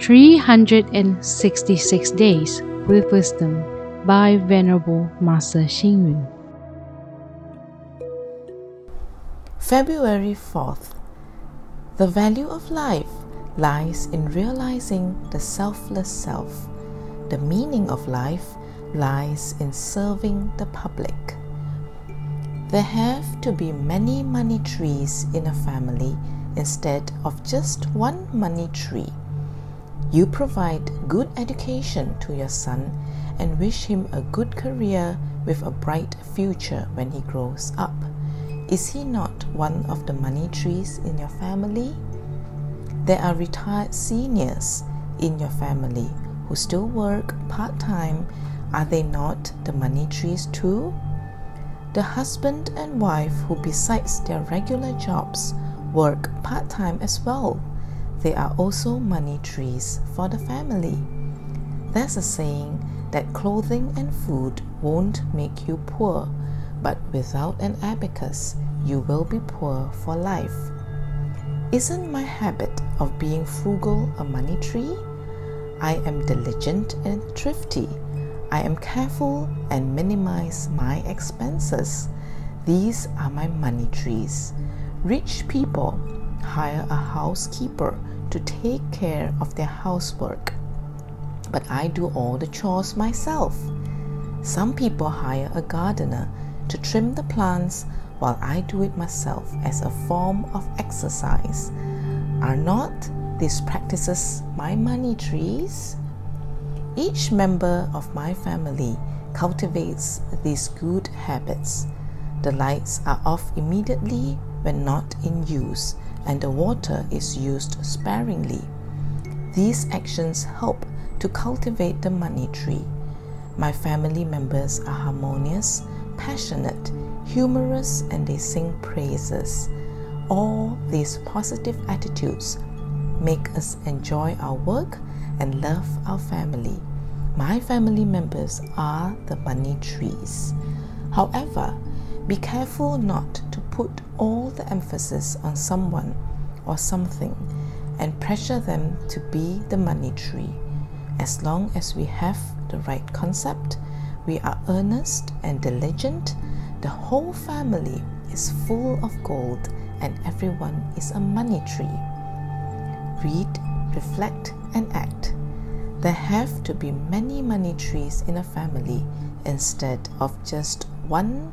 366 Days with Wisdom by Venerable Master Xing Yun. February 4th. The value of life lies in realizing the selfless self. The meaning of life lies in serving the public. There have to be many money trees in a family instead of just one money tree. You provide good education to your son and wish him a good career with a bright future when he grows up. Is he not one of the money trees in your family? There are retired seniors in your family who still work part time. Are they not the money trees too? The husband and wife who, besides their regular jobs, work part time as well. They are also money trees for the family. There's a saying that clothing and food won't make you poor, but without an abacus, you will be poor for life. Isn't my habit of being frugal a money tree? I am diligent and thrifty. I am careful and minimize my expenses. These are my money trees. Rich people hire a housekeeper to take care of their housework, but I do all the chores myself. Some people hire a gardener to trim the plants while I do it myself as a form of exercise. Are not these practices my money trees? Each member of my family cultivates these good habits. The lights are off immediately when not in use, and the water is used sparingly. These actions help to cultivate the money tree. My family members are harmonious, passionate, humorous, and they sing praises. All these positive attitudes make us enjoy our work and love our family. My family members are the money trees. However, be careful not to put all the emphasis on someone or something and pressure them to be the money tree. As long as we have the right concept, we are earnest and diligent, the whole family is full of gold and everyone is a money tree. Read, reflect, and act. There have to be many money trees in a family instead of just one